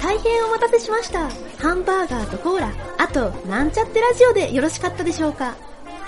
大変お待たせしました。ハンバーガーとコーラ、あと、なんちゃってラジオでよろしかったでしょうか。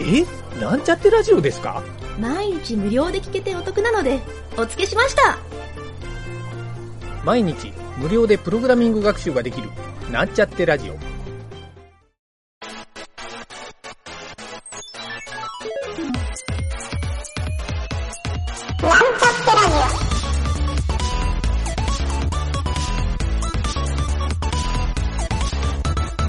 え？なんちゃってラジオですか？毎日無料で聞けてお得なので、お付けしました。毎日無料でプログラミング学習ができるなんちゃってラジオ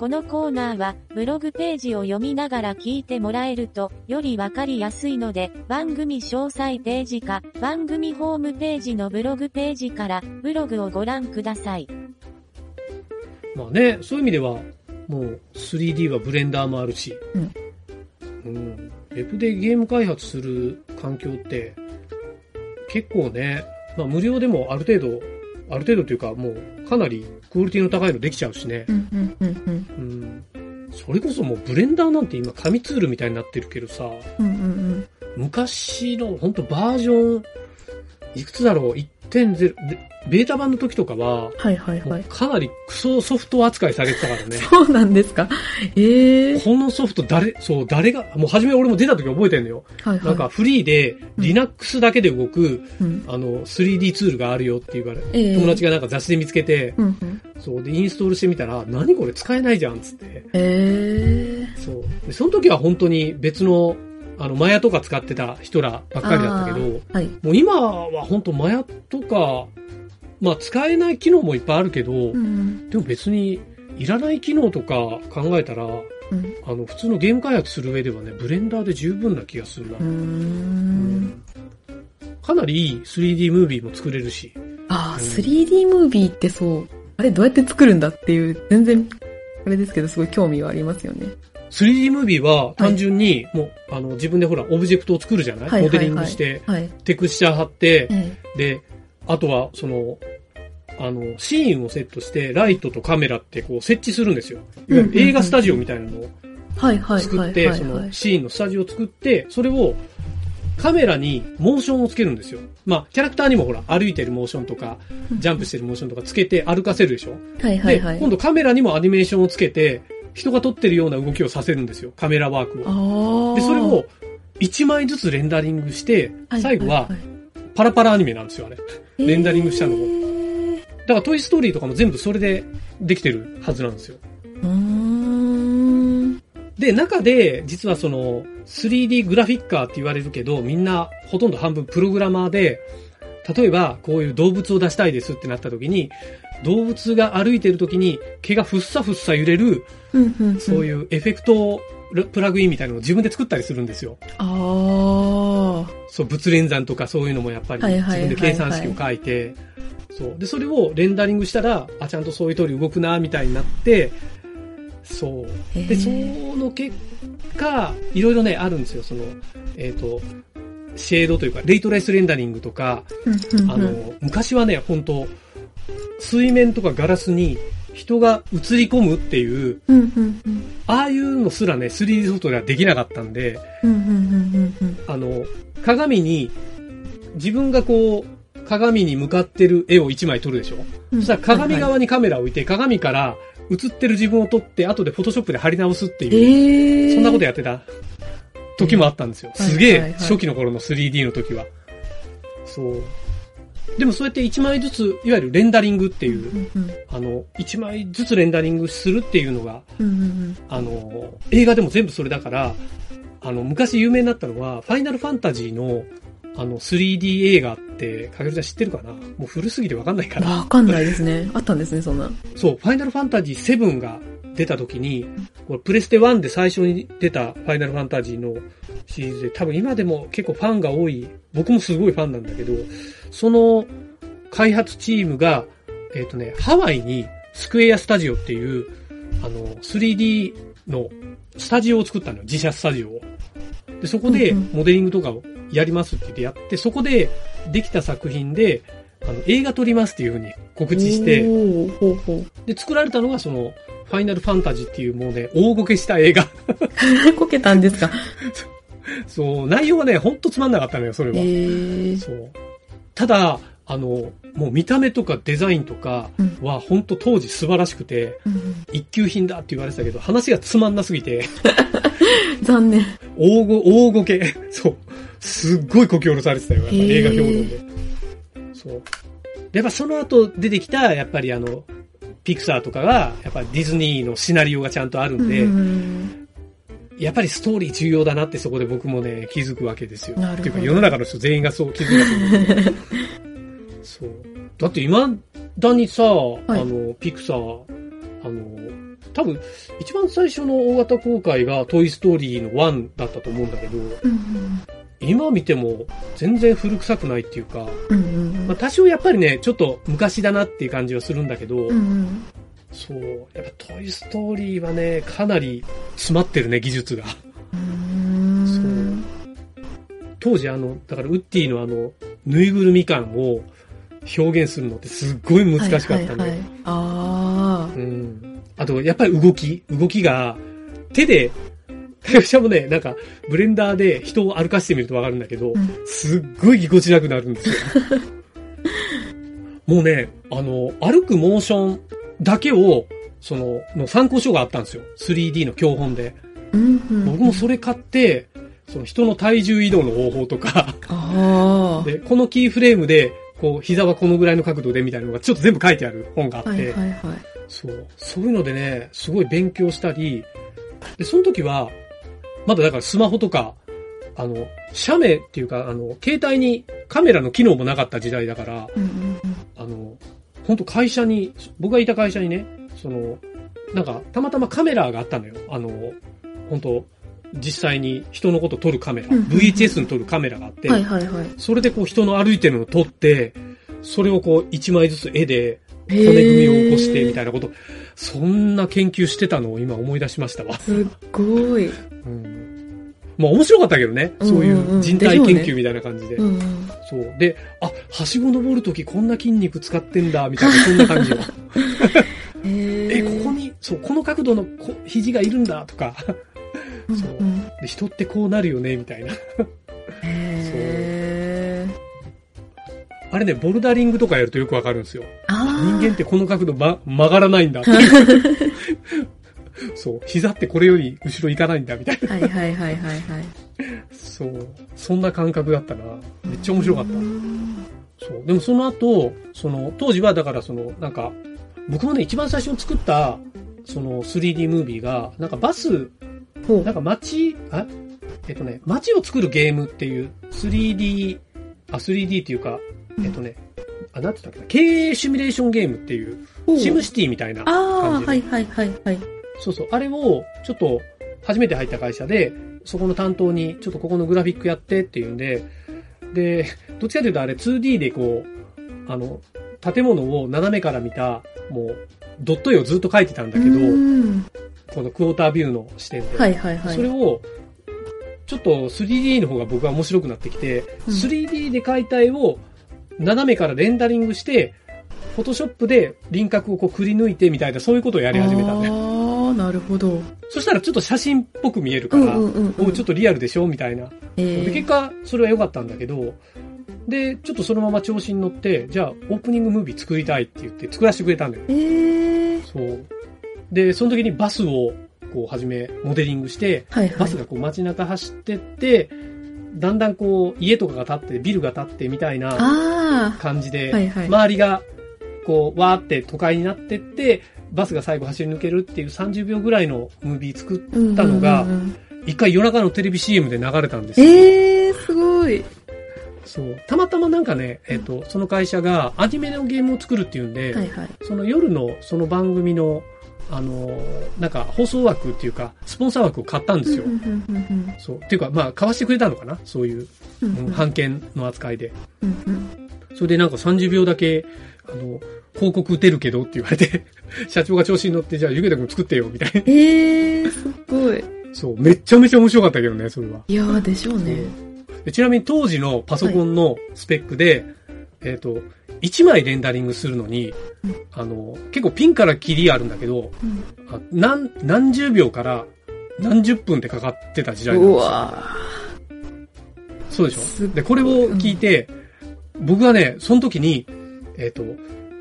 このコーナーは、ブログページを読みながら聞いてもらえると、よりわかりやすいので、番組詳細ページか、番組ホームページのブログページから、ブログをご覧ください。ー。まあね、そういう意味では、もう 3D はブレンダーもあるし、うんうんウェブでゲーム開発する環境って、結構ね、まあ無料でもある程度、ある程度というかもうかなりクオリティの高いのできちゃうしね。うんうんうんうん。それこそもうブレンダーなんて今紙ツールみたいになってるけどさ、うん。うんうん昔の本当バージョン、いくつだろう ?1.0、でベータ版の時とかは、はいはいはい。かなりクソソフト扱いされてたからね。そうなんですか？ええー。このソフト誰、そう、誰が、もう初め俺も出た時覚えてんのよ。はいはい。なんかフリーでうん Linux だけで動く、うん、あの、3D ツールがあるよって言われ、ええ友達がなんか雑誌で見つけて、うんうん。そう、で、インストールしてみたら、何これ使えないじゃんっつって。ええそう。で、その時は本当に別の、あの、マヤとか使ってた人らばっかりだったけど、ー。はい。もう今は本当マヤとか、まあ使えない機能もいっぱいあるけど、うんでも別にいらない機能とか考えたら、うん。あの、普通のゲーム開発する上ではね、ブレンダーで十分な気がするな。うーん。かなりいい 3D ムービーも作れるし。ああ、うん 3D ムービーってそう。あれどうやって作るんだっていう、全然、あれですけど、すごい興味はありますよね。3D ムービーは単純に、もう、あの、自分でほら、オブジェクトを作るじゃない、はいはいはいモデリングして、はい。テクスチャー貼って、えで、あとは、その、あの、シーンをセットして、ライトとカメラってこう設置するんですよ。いわゆる映画スタジオみたいなのを作って。そはいのシーンのスタジオを作って、それをカメラにモーションをつけるんですよ。まあ、キャラクターにもほら、歩いてるモーションとか、ジャンプしてるモーションとかつけて歩かせるでしょ。はいはいはい。で、今度カメラにもアニメーションをつけて、人が撮ってるような動きをさせるんですよ。カメラワークを。で、それを1枚ずつレンダリングして、はい、最後ははいパラパラアニメなんですよ、あれ。いレンダリングしたのをだからトイストーリーとかも全部それでできてるはずなんですよ。うーん。で、中で、実はその、3D グラフィッカーって言われるけど、みんな、ほとんど半分プログラマーで、例えば、こういう動物を出したいですってなった時に、動物が歩いてる時に、毛がふっさふっさ揺れる。そういうエフェクトプラグインみたいなのを自分で作ったりするんですよ。ああ。そう、物連算とかそういうのもやっぱり自分で計算式を書いて、そう。で、それをレンダリングしたら、あ、ちゃんとそういう通り動くな、みたいになって、そう。で、その結果、いろいろね、あるんですよ。その、えっ、と、シェードというか、レイトレースレンダリングとか、あの、昔はね、本当水面とかガラスに人が映り込むっていう。ああいうのすらね、3D ソフトではできなかったんで。あの、鏡に、自分がこう、鏡に向かってる絵を一枚撮るでしょ、そしたら鏡側にカメラを置いて、鏡から映ってる自分を撮って、後でフォトショップで貼り直すっていう、ええー。そんなことやってた時もあったんですよ。はいすげえ初期の頃の 3D の時は。そう。でもそうやって一枚ずつ、いわゆるレンダリングっていう、うんうんあの、一枚ずつレンダリングするっていうのが、うんうんあの、映画でも全部それだから、あの、昔有名になったのは、ファイナルファンタジーの、あの、3D 映画って、かげるちゃん知ってるかな？もう古すぎてわかんないかうん。ら。わかんないですね。あったんですね、そんな。そう、ファイナルファンタジー7が出た時に、これプレステ1で最初に出たファイナルファンタジーのシリーズで、多分今でも結構ファンが多い、僕もすごいファンなんだけど、その開発チームが、えっ、とね、ハワイにスクエアスタジオっていう、あの、3D のスタジオを作ったのよ、自社スタジオを。で、そこでモデリングとかをやりますって言ってやって、そこでできた作品で、あの、映画撮りますっていうふうに告知して、で、作られたのがその、ファイナルファンタジーっていうもうね、大ごけした映画。う。こけたんですか？そう、内容がね、ほんとつまんなかったのよ、それは。えー。そう。ただ、あの、もう見た目とかデザインとかは本当当時素晴らしくて、うん一級品だって言われてたけど、話がつまんなすぎて、残念。大ご、大ごけ、そう。すっごいこき下ろされてたよ、やっぱり映画評論で。そう。でやっぱその後出てきた、やっぱりあの、ピクサーとかが、やっぱディズニーのシナリオがちゃんとあるんで、うんやっぱりストーリー重要だなってそこで僕もね、気づくわけですよ。っていうか世の中の人全員がそう気づいたと思うんで そう。だって今だにさ、いあの、ピクサー、あの、多分、一番最初の大型公開がトイストーリーの1だったと思うんだけど、うん今見ても全然古臭くないっていうか、うんうんまあ、多少やっぱりね、ちょっと昔だなっていう感じはするんだけど、うんうん。そう、やっぱトイストーリーはね、かなり詰まってるね、技術が。うん。当時あの、だからウッディのあの、ぬいぐるみ感を表現するのってすっごい難しかったんだよ。はいはいはい、あうん。あと、やっぱり動き動きが、手で、しかもね、なんか、ブレンダーで人を歩かしてみるとわかるんだけど、うんすっごいぎこちなくなるんですよ。もうね、あの、歩くモーションだけを、その、の参考書があったんですよ。3D の教本で。あ。うんうん僕もそれ買って、その人の体重移動の方法とか、あ で、このキーフレームで、こう、膝はこのぐらいの角度でみたいなのがちょっと全部書いてある本がああ。って、はいはいはい。そう。そういうのでね、すごい勉強したり、で、その時は、まだだからスマホとか、あの、写メっていうか、あの、携帯にカメラの機能もなかった時代だから、うんうんあの、本当会社に、僕がいた会社にね、その、なんか、たまたまカメラがあったのよ。あの、本当実際に人のこと撮るカメラ、うんうんうん VHS に撮るカメラがあって、はいはいはい。それでこう人の歩いてるのを撮って、それをこう一枚ずつ絵で骨骨組みを起こしてみたいいなこと、そんな研究してたのを今思い出しましたわ。すっごい。うん。まあ面白かったけどね。そういう人体研究みたいな感じで。うんうん。そう。で、あ、はしご登るときこんな筋肉使ってんだ、みたいな、そんな感じよ。へえ、ここに、そう、この角度のこ肘がいるんだ、とか。そううんうんで人ってこうなるよね、みたいな。へーあれね、ボルダリングとかやるとよくわかるんですよ。人間ってこの角度、ま、曲がらないんだって。そう。膝ってこれより後ろ行かないんだ、みたいな。はいはいはいはいはい。そう。そんな感覚だったな。めっちゃ面白かった。そう。でもその後、その、当時はだからその、なんか、僕もね、一番最初に作った、その 3D ムービーが、なんかバス、なんか街、あえっとね、街を作るゲームっていう 3D、あ、3D っていうか、えっとね、あ、なんて言ったっけな、経営シミュレーションゲームっていう、シムシティみたいなあ感あ、じで。はいはいはいはい。そうそう。あれを、ちょっと、初めて入った会社で、そこの担当に、ちょっとここのグラフィックやってっていうんで、で、どっちかというとあれ 2D でこう、あの、建物を斜めから見た、もう、ドット絵をずっと描いてたんだけど、うんこのクォータービューの視点で。はいはいはい。それを、ちょっと 3D の方が僕は面白くなってきて、うん 3D で描いた絵を斜めからレンダリングして、フォトショップで輪郭をこうくり抜いてみたいな、そういうことをやり始めたんだよ。ああ、なるほど。そしたらちょっと写真っぽく見えるから、うんうんうんちょっとリアルでしょ？みたいな。えで、結果、それは良かったんだけど、で、ちょっとそのまま調子に乗って、じゃあ、オープニングムービー作りたいって言って作らせてくれたんだよ。えー、そう。で、その時にバスを、こう、はじめ、モデリングして、はいはい。バスがこう街中走ってって、だんだんこう、家とかが建って、ビルが建ってみたいなあ感じで、はいはい周りが、こう、わーって都会になってって、バスが最後走り抜けるっていう30秒ぐらいのムービー作っあ。たのが一回夜中のテレビ CM で流れたんですよ。えー、すごい。そう。たまたまなんかね、えっ、と、その会社がアニメのゲームを作るっていうんで、はいはい。その夜のその番組の、あのーなんか放送枠っていうか、スポンサー枠を買ったんですよ。そう。っていうか、まあ、買わしてくれたのかな？そういう、版権の扱いで。それでなんか30秒だけ、あの、広告打てるけどって言われて、社長が調子に乗って、じゃあ、ゆげたくん作ってよ、みたいな。えー、すごい。そう、めっちゃめちゃ面白かったけどね、それは。いやーでしょうね。でちなみに当時のパソコンのスペックで、えっ、と、1枚レンダリングするのに、うんあの、結構ピンからキリあるんだけど、うんあ何、何十秒から何十分ってかかってた時代なんうですよ。わそうでしょ？で、これを聞いて、僕はね、その時に、えっ、と、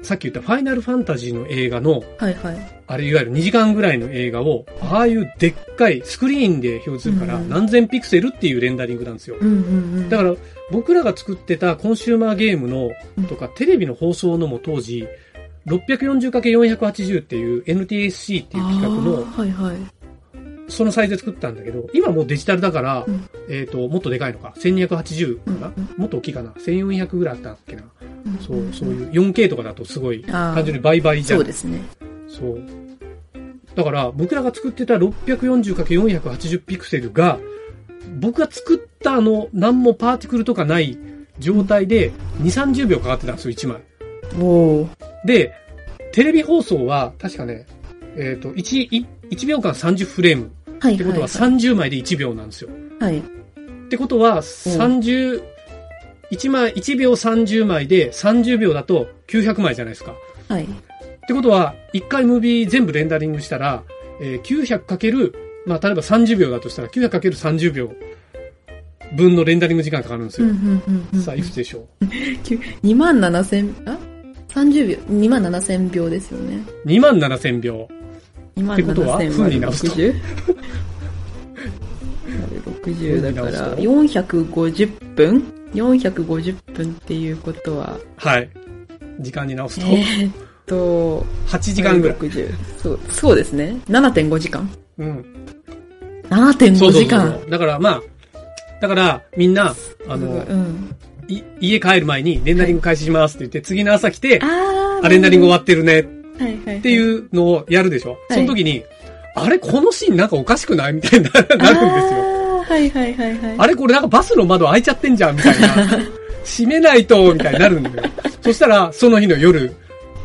さっき言ったファイナルファンタジーの映画の、ーはいはい。あれいわゆる2時間ぐらいの映画を、ああいうでっかいスクリーンで表示するから、うん何千ピクセルっていうレンダリングなんですよ。だから、僕らが作ってたコンシューマーゲームのうん、とか、テレビの放送のも当時、640×480 っていう NTSC っていう規格の、はいはい。そのサイズで作ったんだけど、今もうデジタルだから、うんえっ、と、もっとでかいのか。1280かな、うんうんもっと大きいかな ?1400 ぐらいあったっけな、そう、んそういう 4K とかだとすごい、単純に倍々じゃん。そうですね。そう。だから、僕らが作ってた 640×480 ピクセルが、僕が作ったあの、何もパーティクルとかない状態で、2、30秒かかってたんですよ、1枚。おー。で、テレビ放送は、確かね、えっ、と、1、い1秒間30フレーム。はいってことははい30枚で1秒なんですよ。はい。ってことは、30、1枚、1秒30枚で30秒だと900枚じゃないですか。はい。ってことは、1回ムービー全部レンダリングしたら、えー、900かける、まあ、例えば30秒だとしたら、900かける30秒分のレンダリング時間かかるんですよ。さあ、いくつでしょう？2万7千、あ ?30 秒、2万7千秒ですよね。?2 万7000秒。2万ってことは7千分に直すと 60? 60 だから、分450分？?450 分っていうことは、はい。時間に直すと、えーっと、8時間ぐらい。60そう、そうですね。7.5時間うん。?7.5 そうそう時間そう。だから、まあ、だから、みんな、あの、うん。い家帰る前にレンダリング開始しますって言って、次の朝来て、あレンダリング終わってるねっはいはいはい。ていうのをやるでしょ、はいその時に、あれこのシーンなんかおかしくない？みたいにななるんですよ。はいはいはいはい。あれこれなんかバスの窓開いちゃってんじゃんみたいな。閉めないと、みたいになるんだよ。そしたら、その日の夜、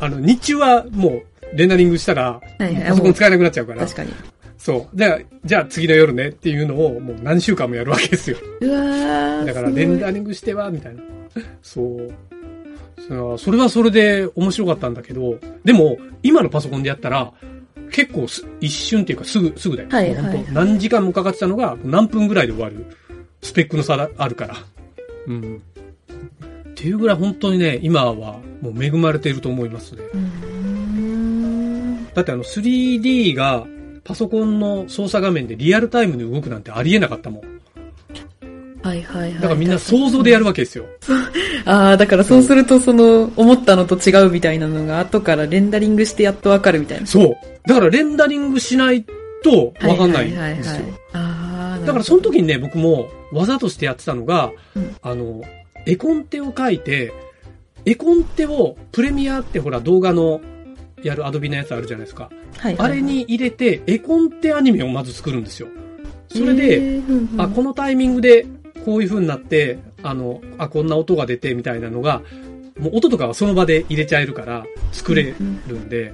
あの、日中はもう、レンダリングしたら、はいはいパソコン使えなくなっちゃうから。確かに。そう。じゃあ、じゃあ次の夜ねっていうのをもう何週間もやるわけですよ。うわーだから、レンダリングしては、みたいな。そう。それはそれで面白かったんだけど、でも、今のパソコンでやったら、結構す一瞬っていうかすぐ、すぐだよ。はい何時間もかかってたのが何分ぐらいで終わる。スペックの差があるから。うん。っていうぐらい本当にね、今はもう恵まれていると思いますね。だってあの 3D がパソコンの操作画面でリアルタイムで動くなんてありえなかったもん。はいはいはい。だからみんな想像でやるわけですよ。ああ、だからそうするとその、思ったのと違うみたいなのが後からレンダリングしてやっとわかるみたいな。そう。だからレンダリングしないとわかんないんはいはいはいはいですよ。。ああ、だからその時にね、僕も技としてやってたのが、うんあの、絵コンテを書いて、絵コンテをプレミアってほら動画のやるアドビのやつあるじゃないですか。はいはいはいあれに入れて、絵コンテアニメをまず作るんですよ。それで、あ、このタイミングでこういう風になって、あの、あ、こんな音が出てみたいなのが、もう音とかはその場で入れちゃえるから作れるんで、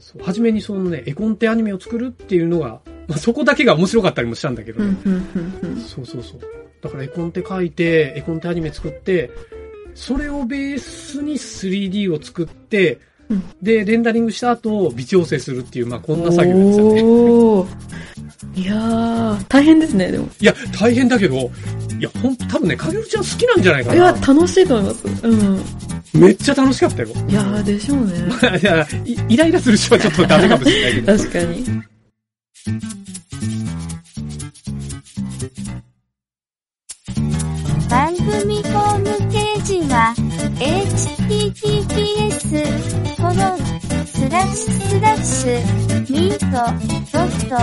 そう初めにそのね、絵コンテアニメを作るっていうのが、まあ、そこだけが面白かったりもしたんだけどそうそうそう。だから絵コンテ書いて、絵コンテアニメ作って、それをベースに 3D を作って、うんで、レンダリングした後、微調整するっていう、まあこんな作業ですよね。いやー、大変ですね、でも。いや、大変だけど、いや、ほんと、多分ね、かげるちゃん好きなんじゃないかいや、な。楽しいと思います。うん。めっちゃ楽しかったよ。いやー、でしょうね。いやいイライラする人はちょっとダメかもしれないけど。確かに。番組ホームページは、https, コロン、スラッシュスラッシュ、ミート、ドット、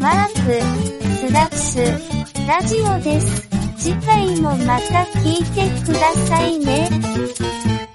マーク、スラッシュ、ラジオです。次回もまた聞いてくださいね。